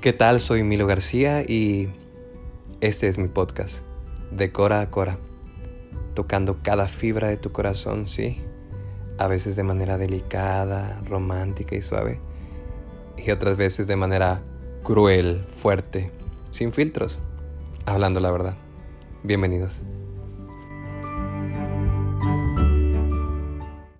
¿Qué tal? Soy Milo García y este es mi podcast, de Cora a Cora, tocando cada fibra de tu corazón, sí, a veces de manera delicada, romántica y suave, y otras veces de manera cruel, fuerte, sin filtros, hablando la verdad. Bienvenidos.